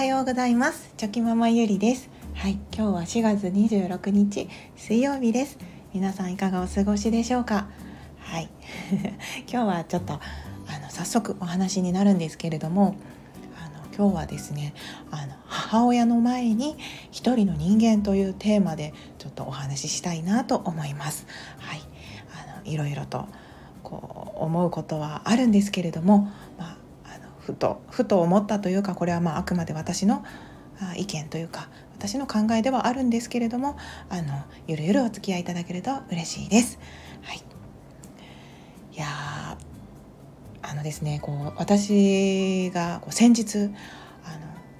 はようございます。チョキママゆりです。はい今日は4月26日水曜日です。皆さんいかがお過ごしでしょうか？はい。今日はちょっとあの早速お話になるんですけれどもあの今日はですねあの母親の前に一人の人間というテーマでちょっとお話ししたいなと思います。はい。あのいろいろとこう思うことはあるんですけれども、まあ、ふとふと思ったというかこれはまああくまで私の意見というか私の考えではあるんですけれどもあのゆるゆるお付き合いいただけると嬉しいです。はい、いやあのですねこう私がこう先日あの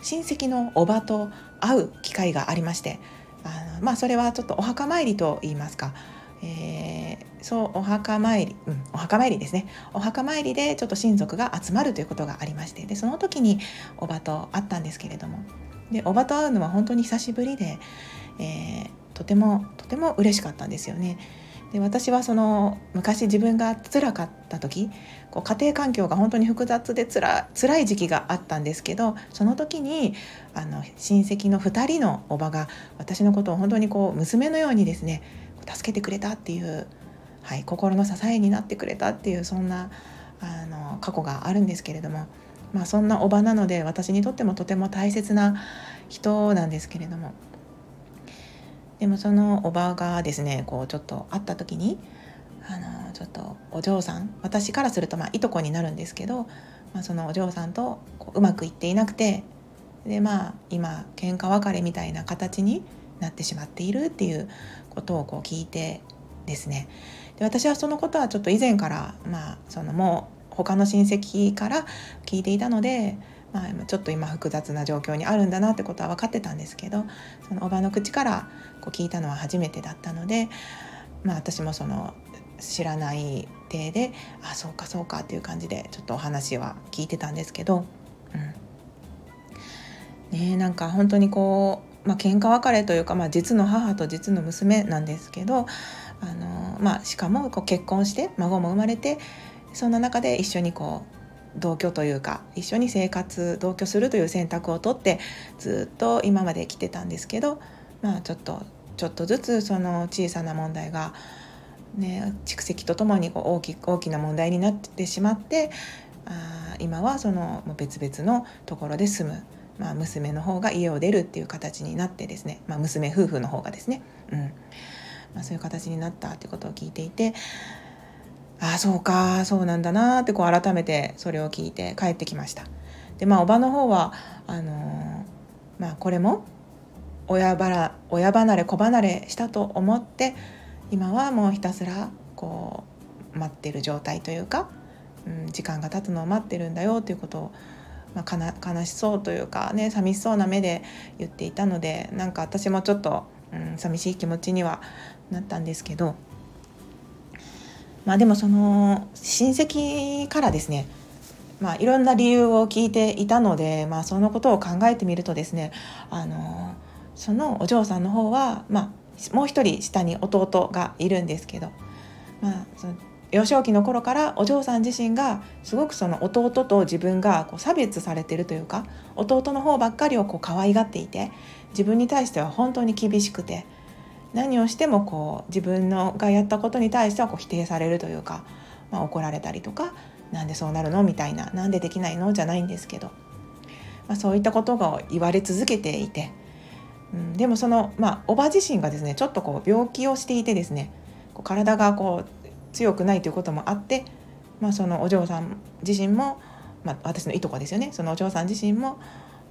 親戚のおばと会う機会がありましてあのまあそれはちょっとお墓参りと言いますか、えー、そうお墓参り、うん、お墓参りですねお墓参りでちょっと親族が集まるということがありましてでその時におばと会ったんですけれどもでおばと会うのは本当に久しぶりで、えー、とてもとても嬉しかったんですよね。で私はその昔自分が辛かった時こう家庭環境が本当に複雑でつら辛い時期があったんですけどその時にあの親戚の2人のおばが私のことを本当にこう娘のようにですね助けてくれたっていうはい、心の支えになってくれたっていうそんなあの過去があるんですけれども、まあ、そんなおばなので私にとってもとても大切な人なんですけれどもでもそのおばがですねこうちょっと会った時にあのちょっとお嬢さん私からするとまあいとこになるんですけど、まあ、そのお嬢さんとこううまくいっていなくてでまあ今喧嘩別れみたいな形になってしまっているっていうことをこう聞いてですねで私はそのことはちょっと以前からまあそのもう他の親戚から聞いていたので、まあ、ちょっと今複雑な状況にあるんだなってことは分かってたんですけどそのおばの口からこう聞いたのは初めてだったので、まあ、私もその知らない体であそうかそうかっていう感じでちょっとお話は聞いてたんですけど、うん、ねなんか本当にこう、まあ喧嘩別れというか、まあ、実の母と実の娘なんですけど、まあ、しかもこう結婚して孫も生まれてそんな中で一緒にこう同居というか一緒に生活同居するという選択をとってずっと今まで来てたんですけど、まあ、ちょっとちょっとずつその小さな問題が、ね、蓄積とともにこう大き大きな問題になってしまってあ今はそのもう別々のところで住む。まあ、娘の方が家を出るっていう形になってですね、まあ、娘夫婦の方がですね、うん、まあ、そういう形になったってことを聞いていてああそうかそうなんだなってこう改めてそれを聞いて帰ってきました。でまあおばの方はあのー、まあこれも親ば親離れ子離れしたと思って今はもうひたすらこう待ってる状態というか、うん、時間が経つのを待ってるんだよということを、まあ、悲しそうというかね寂しそうな目で言っていたのでなんか私もちょっと、うん、寂しい気持ちにはなったんですけどまあでもその親戚からですねまあ、いろんな理由を聞いていたので、まあ、そのことを考えてみるとですねあのそのお嬢さんの方は、まあ、もう一人下に弟がいるんですけど、まあ、その幼少期の頃からお嬢さん自身がすごくその弟と自分がこう差別されてるというか弟の方ばっかりをこう可愛がっていて自分に対しては本当に厳しくて何をしてもこう自分のがやったことに対してはこう否定されるというか、まあ、怒られたりとかなんでそうなるのみたいななんでできないの？じゃないんですけど、まあ、そういったことが言われ続けていて、うん、でもその、まあ、おば自身がですねちょっとこう病気をしていてですねこう体がこう強くないということもあって、まあ、そのお嬢さん自身も、まあ、私のいとこですよね。そのお嬢さん自身も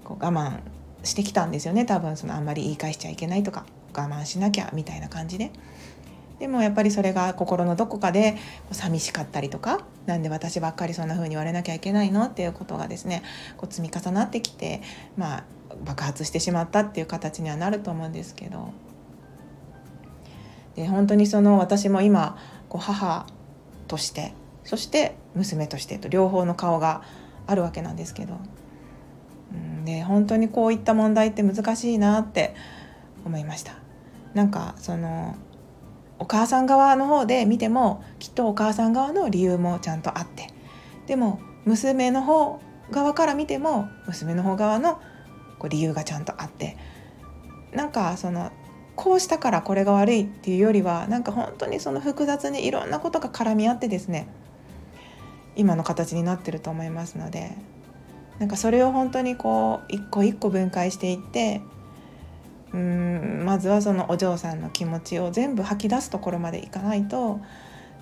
こう我慢してきたんですよね。多分そのあんまり言い返しちゃいけないとか我慢しなきゃみたいな感じで。でもやっぱりそれが心のどこかで寂しかったりとか何で私ばっかりそんな風に言われなきゃいけないのっていうことがですねこう積み重なってきてまあ爆発してしまったっていう形にはなると思うんですけど。で本当にその私も今こう母としてそして娘としてと両方の顔があるわけなんですけど、で本当にこういった問題って難しいなって思いました。なんかそのお母さん側の方で見てもきっとお母さん側の理由もちゃんとあって。でも娘の方側から見ても娘の方側のこう理由がちゃんとあって。なんかそのこうしたからこれが悪いっていうよりはなんか本当にその複雑にいろんなことが絡み合ってですね今の形になってると思いますのでなんかそれを本当にこう一個一個分解していってうんまずはそのお嬢さんの気持ちを全部吐き出すところまでいかないと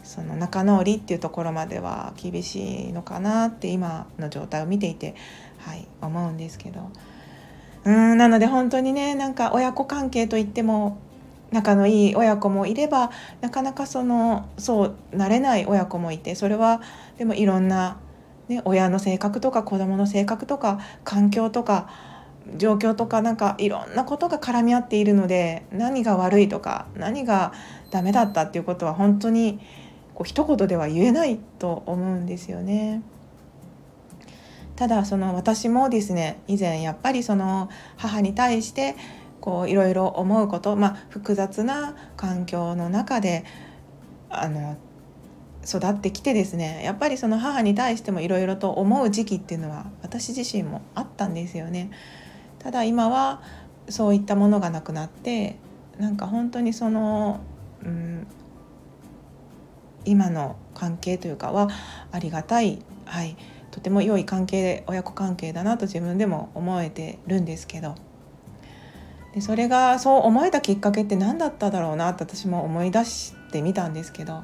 その仲直りっていうところまでは厳しいのかなって今の状態を見ていて、はい、思うんですけど。うんなので本当にねなんか親子関係といっても仲のいい親子もいればなかなかそのそうなれない親子もいてそれはでもいろんな、ね、親の性格とか子どもの性格とか環境とか状況とかなんかいろんなことが絡み合っているので何が悪いとか何がダメだったっていうことは本当にこう一言では言えないと思うんですよね。ただその私もですね以前やっぱりその母に対してこういろいろ思うこと、まあ、複雑な環境の中であの育ってきてですねやっぱりその母に対してもいろいろと思う時期っていうのは私自身もあったんですよね。ただ今はそういったものがなくなってなんか本当にその、うん、今の関係というかはありがたい、はい、とても良い関係で親子関係だなと自分でも思えてるんですけどでそれがそう思えたきっかけって何だっただろうなって私も思い出してみたんですけど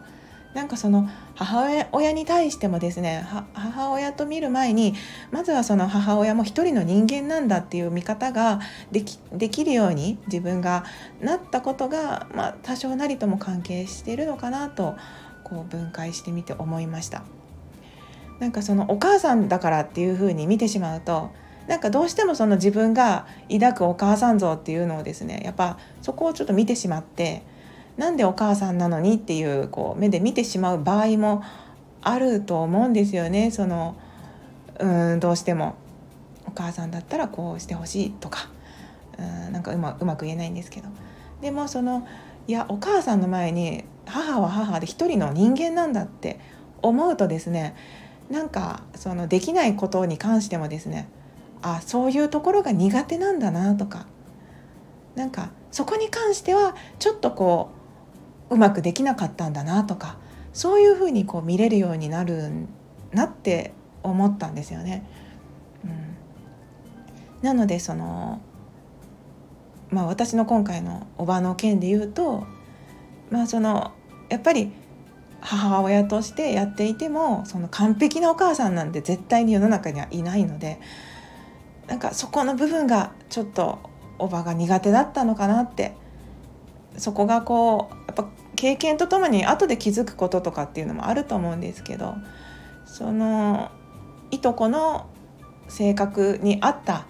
なんかその母親に対してもですね母親と見る前にまずはその母親も一人の人間なんだっていう見方ができできるように自分がなったことが、まあ、多少なりとも関係しているのかなとこう分解してみて思いました。なんかそのお母さんだからっていう風に見てしまうとなんかどうしてもその自分が抱くお母さん像っていうのをですねやっぱそこをちょっと見てしまってなんでお母さんなのにっていうこう目で見てしまう場合もあると思うんですよね。そのうんどうしても。お母さんだったらこうしてほしいとか。うんなんかうまうまく言えないんですけど。でもそのいやお母さんの前に母は母で一人の人間なんだって思うとですねなんかそのできないことに関してもですねあそういうところが苦手なんだなとか。なんかそこに関してはちょっとこううまくできなかったんだなとかそういうふうにこう見れるようになるなって思ったんですよね。うん、なのでそのまあ私の今回のおばの件で言うとまあそのやっぱり母親としてやっていてもその完璧なお母さんなんて絶対に世の中にはいないのでなんかそこの部分がちょっとおばが苦手だったのかなってそこがこう経験とともに後で気づくこととかっていうのもあると思うんですけどそのいとこの性格に合った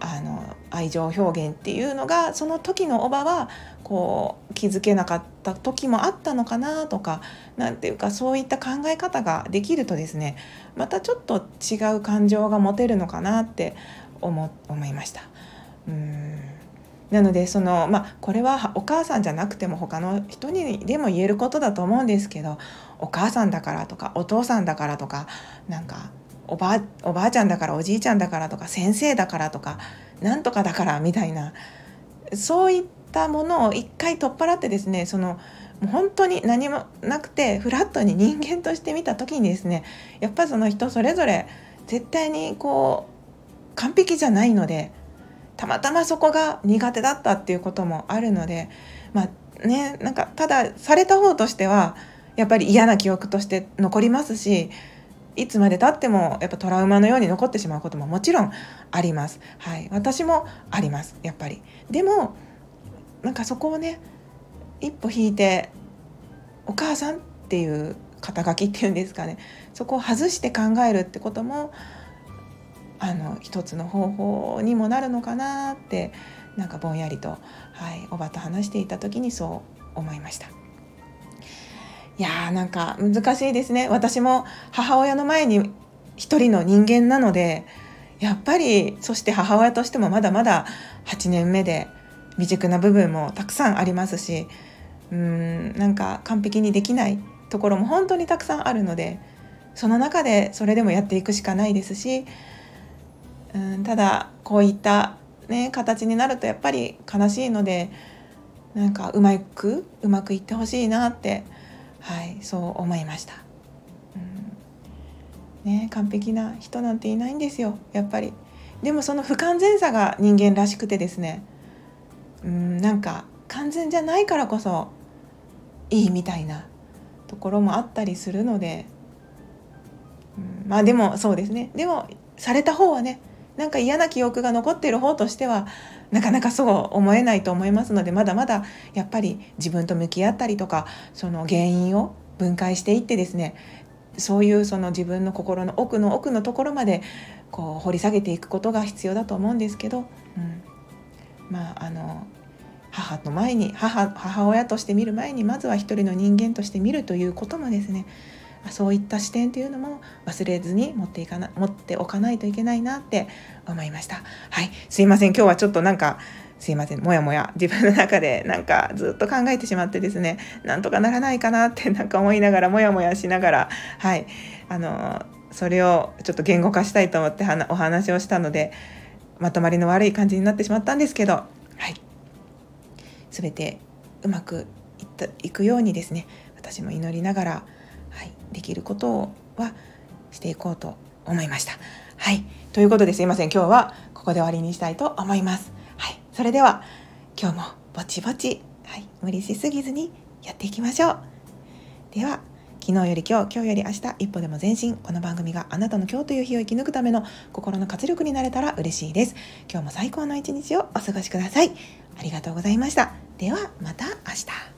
あの愛情表現っていうのがその時のおばはこう気づけなかった時もあったのかなとか何ていうかそういった考え方ができるとですねまたちょっと違う感情が持てるのかなって思思いました。うんなのでそのまあこれはお母さんじゃなくても他の人にでも言えることだと思うんですけどお母さんだからとかお父さんだからとかなんかおばおばあちゃんだからおじいちゃんだからとか先生だからとかなんとかだからみたいなそういったものを一回取っ払ってですねそのもう本当に何もなくてフラットに人間として見た時にですねやっぱその人それぞれ絶対にこう完璧じゃないのでたまたまそこが苦手だったっていうこともあるのでまあねなんかただされた方としてはやっぱり嫌な記憶として残りますしいつまでたってもやっぱトラウマのように残ってしまうことももちろんあります。はい、私もありますやっぱり。でもなんかそこをね一歩引いてお母さんっていう肩書きっていうんですかねそこを外して考えるってこともあの一つの方法にもなるのかなってなんかぼんやりと、はい、おばと話していた時にそう思いました。いやーなんか難しいですね私も母親の前に一人の人間なのでやっぱりそして母親としてもまだまだ8年目で未熟な部分もたくさんありますしうんなんか完璧にできないところも本当にたくさんあるのでその中でそれでもやっていくしかないですしうん、ただこういった、ね、形になるとやっぱり悲しいのでなんかうまくうまくいってほしいなって、はい、そう思いました。うんね、完璧な人なんていないんですよやっぱり。でもその不完全さが人間らしくてですねうんなんか完全じゃないからこそいいみたいなところもあったりするので、うん、まあでもそうですねでもされた方はねなんか嫌な記憶が残っている方としてはなかなかそう思えないと思いますのでまだまだやっぱり自分と向き合ったりとかその原因を分解していってですねそういうその自分の心の奥の奥のところまでこう掘り下げていくことが必要だと思うんですけど、うん、まああの母の前に母母親として見る前にまずは一人の人間として見るということもですねまそういった視点というのも忘れずに持っていかな持っておかないといけないなって思いました。はい。すいません。今日はちょっとなんかすいません。もやもや。自分の中でなんかずっと考えてしまってですね。なんとかならないかなってなんか思いながらもやもやしながら。はい。あのそれをちょっと言語化したいと思ってお話をしたのでまとまりの悪い感じになってしまったんですけど。はい。全てうまくいったいくようにですね私も祈りながら、できることはしていこうと思いました。はい。ということですいません。今日はここで終わりにしたいと思います。はい、それでは今日もぼちぼち、はい、無理しすぎずにやっていきましょう。では昨日より今日今日より明日一歩でも前進。この番組があなたの今日という日を生き抜くための心の活力になれたら嬉しいです。今日も最高の一日をお過ごしください。ありがとうございました。ではまた明日。